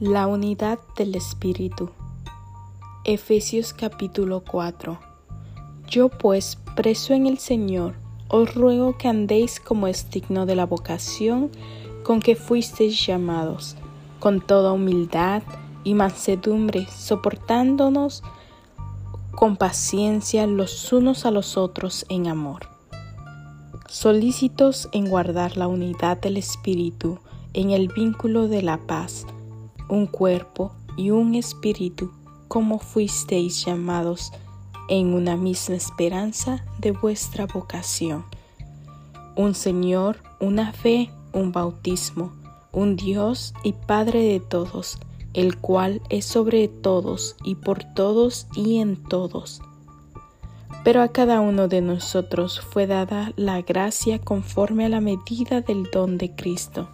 La unidad del Espíritu. Efesios capítulo 4. Yo pues, preso en el Señor, os ruego que andéis como es digno de la vocación con que fuisteis llamados, con toda humildad y mansedumbre, soportándonos con paciencia los unos a los otros en amor. Solícitos en guardar la unidad del Espíritu en el vínculo de la paz, un cuerpo y un espíritu, como fuisteis llamados en una misma esperanza de vuestra vocación. Un Señor, una fe, un bautismo, un Dios y Padre de todos, el cual es sobre todos y por todos y en todos. Pero a cada uno de nosotros fue dada la gracia conforme a la medida del don de Cristo,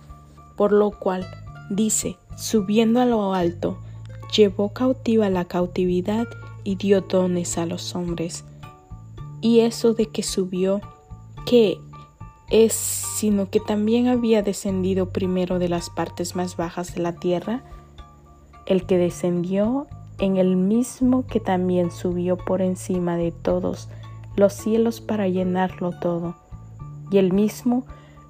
por lo cual dice, subiendo a lo alto, llevó cautiva la cautividad y dio dones a los hombres. Y eso de que subió, ¿qué es sino que también había descendido primero de las partes más bajas de la tierra? El que descendió en el mismo que también subió por encima de todos los cielos para llenarlo todo. Y el mismo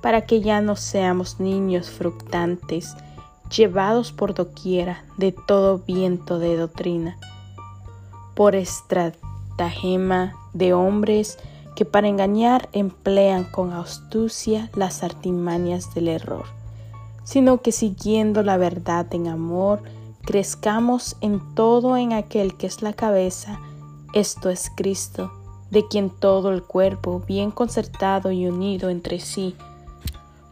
para que ya no seamos niños fructantes, llevados por doquiera de todo viento de doctrina, por estratagema de hombres que para engañar emplean con astucia las artimañas del error, sino que siguiendo la verdad en amor, crezcamos en todo en aquel que es la cabeza, esto es Cristo, de quien todo el cuerpo, bien concertado y unido entre sí,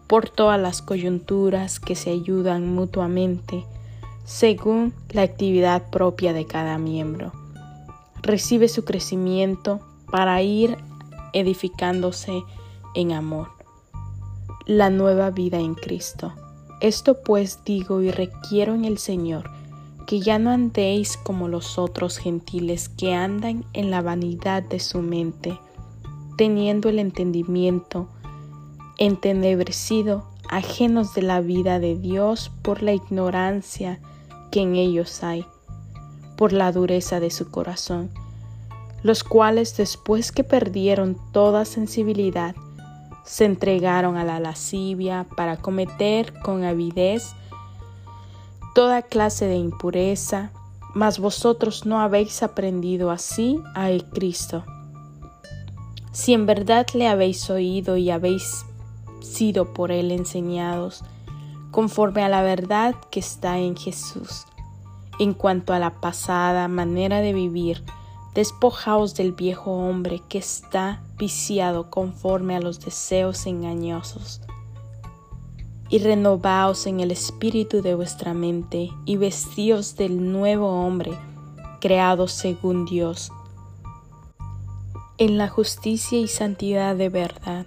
por todas las coyunturas que se ayudan mutuamente según la actividad propia de cada miembro. Recibe su crecimiento para ir edificándose en amor. La nueva vida en Cristo. Esto pues digo y requiero en el Señor, que ya no andéis como los otros gentiles que andan en la vanidad de su mente, teniendo el entendimiento entenebrecido, ajenos de la vida de Dios por la ignorancia que en ellos hay, por la dureza de su corazón, los cuales después que perdieron toda sensibilidad, se entregaron a la lascivia para cometer con avidez toda clase de impureza, mas vosotros no habéis aprendido así a Cristo. Si en verdad le habéis oído y habéis sido por Él enseñados, conforme a la verdad que está en Jesús. En cuanto a la pasada manera de vivir, despojaos del viejo hombre que está viciado conforme a los deseos engañosos, y renovaos en el espíritu de vuestra mente, y vestíos del nuevo hombre, creado según Dios, en la justicia y santidad de verdad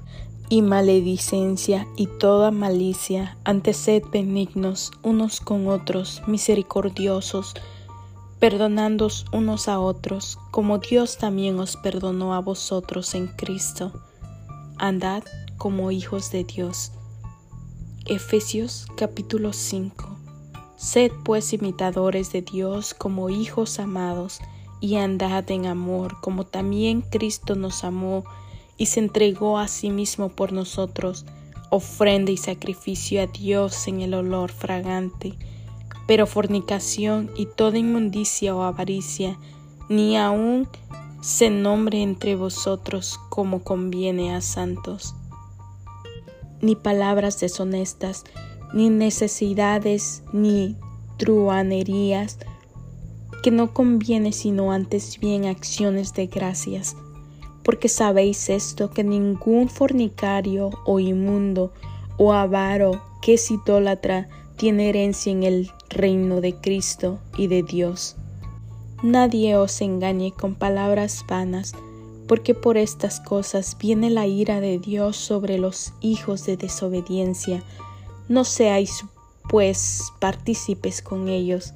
y maledicencia y toda malicia, ante sed benignos unos con otros, misericordiosos, perdonándoos unos a otros, como Dios también os perdonó a vosotros en Cristo. Andad como hijos de Dios. Efesios capítulo 5 Sed pues imitadores de Dios como hijos amados, y andad en amor, como también Cristo nos amó y se entregó a sí mismo por nosotros, ofrenda y sacrificio a Dios en el olor fragante pero fornicación y toda inmundicia o avaricia, ni aun se nombre entre vosotros como conviene a santos. Ni palabras deshonestas, ni necesidades, ni truanerías, que no conviene sino antes bien acciones de gracias, porque sabéis esto, que ningún fornicario o inmundo o avaro que es idólatra tiene herencia en el reino de Cristo y de Dios. Nadie os engañe con palabras vanas, porque por estas cosas viene la ira de Dios sobre los hijos de desobediencia. No seáis, pues, partícipes con ellos,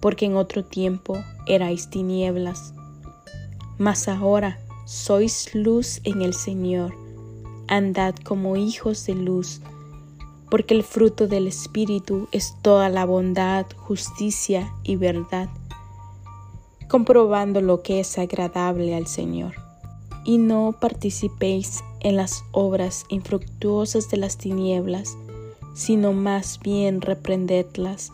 porque en otro tiempo erais tinieblas. Mas ahora sois luz en el Señor. Andad como hijos de luz porque el fruto del Espíritu es toda la bondad, justicia y verdad, comprobando lo que es agradable al Señor. Y no participéis en las obras infructuosas de las tinieblas, sino más bien reprendedlas,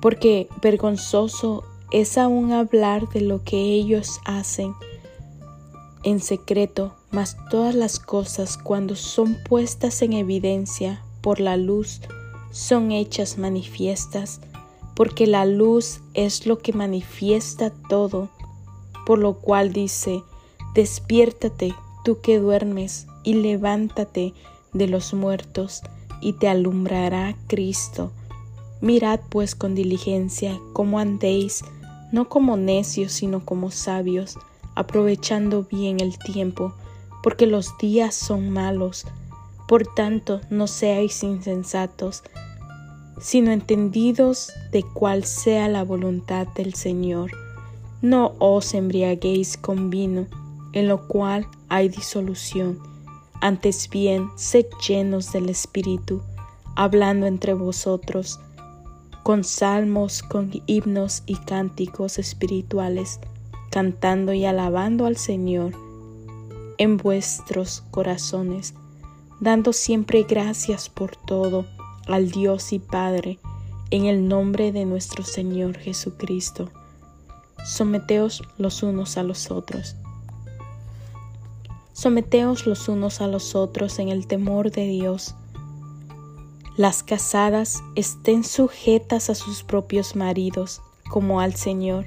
porque vergonzoso es aún hablar de lo que ellos hacen en secreto, mas todas las cosas cuando son puestas en evidencia por la luz son hechas manifiestas, porque la luz es lo que manifiesta todo, por lo cual dice, despiértate tú que duermes, y levántate de los muertos, y te alumbrará Cristo. Mirad pues con diligencia cómo andéis, no como necios, sino como sabios, aprovechando bien el tiempo, porque los días son malos. Por tanto, no seáis insensatos, sino entendidos de cuál sea la voluntad del Señor. No os embriaguéis con vino, en lo cual hay disolución. Antes bien, sed llenos del Espíritu, hablando entre vosotros, con salmos, con himnos y cánticos espirituales, cantando y alabando al Señor en vuestros corazones dando siempre gracias por todo al Dios y Padre, en el nombre de nuestro Señor Jesucristo. Someteos los unos a los otros. Someteos los unos a los otros en el temor de Dios. Las casadas estén sujetas a sus propios maridos, como al Señor,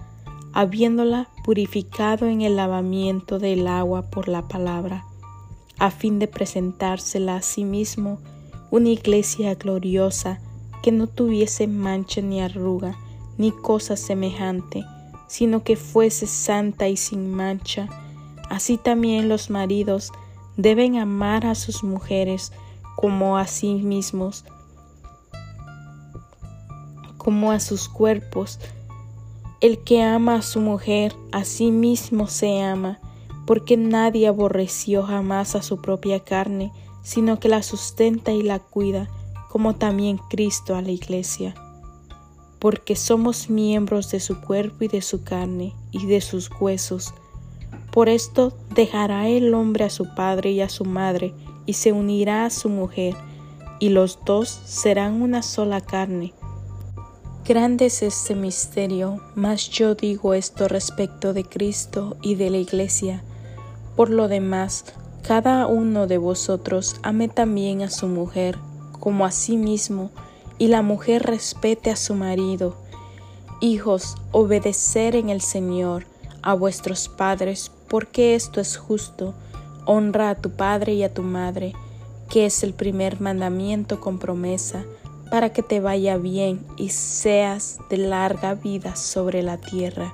habiéndola purificado en el lavamiento del agua por la palabra a fin de presentársela a sí mismo una iglesia gloriosa que no tuviese mancha ni arruga ni cosa semejante, sino que fuese santa y sin mancha. Así también los maridos deben amar a sus mujeres como a sí mismos, como a sus cuerpos. El que ama a su mujer, a sí mismo se ama porque nadie aborreció jamás a su propia carne, sino que la sustenta y la cuida, como también Cristo a la iglesia. Porque somos miembros de su cuerpo y de su carne y de sus huesos. Por esto dejará el hombre a su padre y a su madre, y se unirá a su mujer, y los dos serán una sola carne. Grande es este misterio, mas yo digo esto respecto de Cristo y de la iglesia por lo demás, cada uno de vosotros ame también a su mujer como a sí mismo, y la mujer respete a su marido. Hijos, obedecer en el Señor a vuestros padres, porque esto es justo. Honra a tu padre y a tu madre, que es el primer mandamiento con promesa, para que te vaya bien y seas de larga vida sobre la tierra.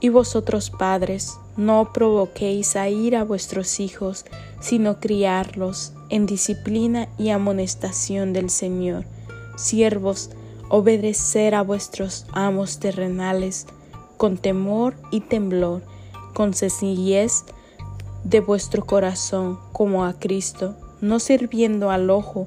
Y vosotros padres, no provoquéis a ir a vuestros hijos, sino criarlos en disciplina y amonestación del Señor. Siervos, obedecer a vuestros amos terrenales con temor y temblor, con sencillez de vuestro corazón como a Cristo, no sirviendo al ojo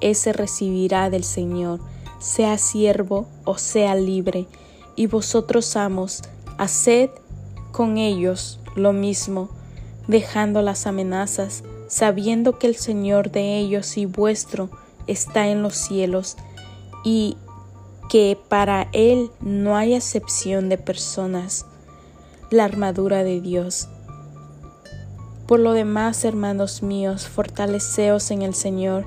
ese recibirá del Señor, sea siervo o sea libre, y vosotros amos, haced con ellos lo mismo, dejando las amenazas, sabiendo que el Señor de ellos y vuestro está en los cielos, y que para Él no hay excepción de personas, la armadura de Dios. Por lo demás, hermanos míos, fortaleceos en el Señor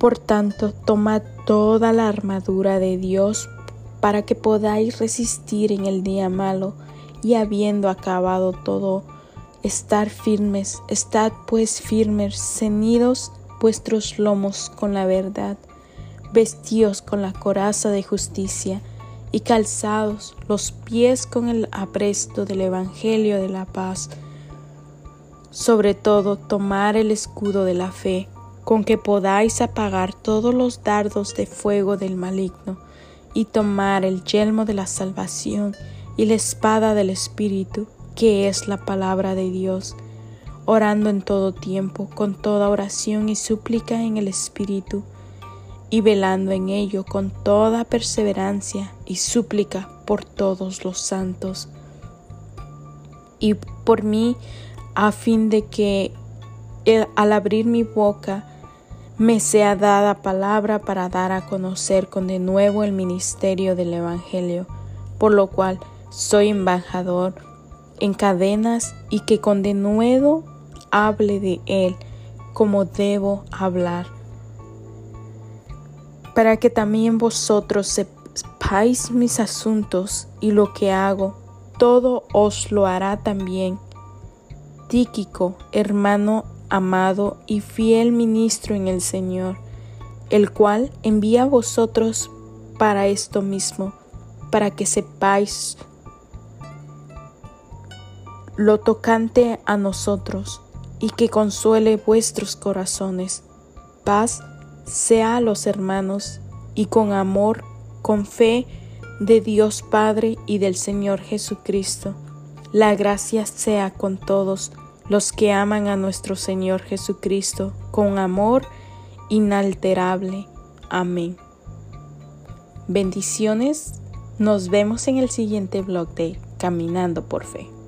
Por tanto, tomad toda la armadura de Dios para que podáis resistir en el día malo y habiendo acabado todo, estar firmes, estad pues firmes, ceñidos vuestros lomos con la verdad vestíos con la coraza de justicia y calzados los pies con el apresto del Evangelio de la paz. Sobre todo, tomar el escudo de la fe, con que podáis apagar todos los dardos de fuego del maligno, y tomar el yelmo de la salvación y la espada del Espíritu, que es la palabra de Dios, orando en todo tiempo, con toda oración y súplica en el Espíritu, y velando en ello con toda perseverancia y súplica por todos los santos. Y por mí a fin de que al abrir mi boca me sea dada palabra para dar a conocer con de nuevo el ministerio del Evangelio, por lo cual soy embajador en cadenas y que con de nuevo hable de él como debo hablar para que también vosotros sepáis mis asuntos y lo que hago, todo os lo hará también. Tíquico, hermano amado y fiel ministro en el Señor, el cual envía a vosotros para esto mismo, para que sepáis lo tocante a nosotros y que consuele vuestros corazones. Paz sea a los hermanos y con amor, con fe de Dios Padre y del Señor Jesucristo. La gracia sea con todos los que aman a nuestro Señor Jesucristo con amor inalterable. Amén. Bendiciones. Nos vemos en el siguiente blog de Caminando por Fe.